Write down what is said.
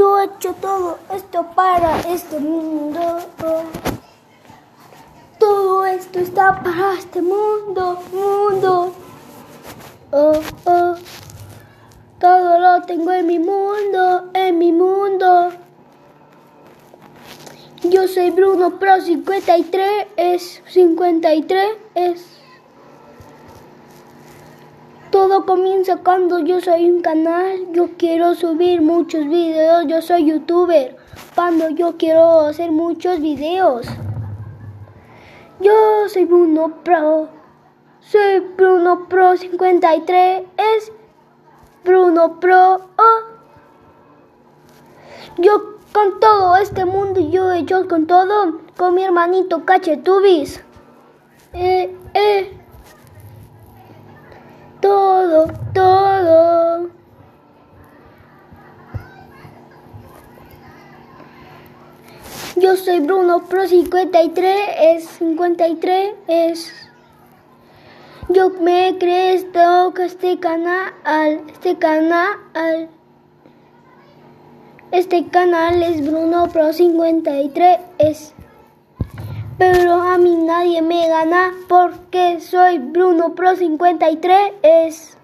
Yo he hecho todo esto para este mundo. Todo esto está para este mundo, mundo. Oh, oh. Todo lo tengo en mi mundo, en mi mundo. Yo soy Bruno Pro 53, es 53, es... Todo comienza cuando yo soy un canal, yo quiero subir muchos videos, yo soy youtuber, cuando yo quiero hacer muchos videos. Yo soy Bruno Pro, soy Bruno Pro 53, es Bruno Pro. Yo con todo este mundo, yo he hecho con todo, con mi hermanito Cachetubis. Eh, eh. Yo soy Bruno Pro 53, es 53, es... Yo me creé este canal, este canal, este canal es Bruno Pro 53, es... Pero a mí nadie me gana porque soy Bruno Pro 53, es...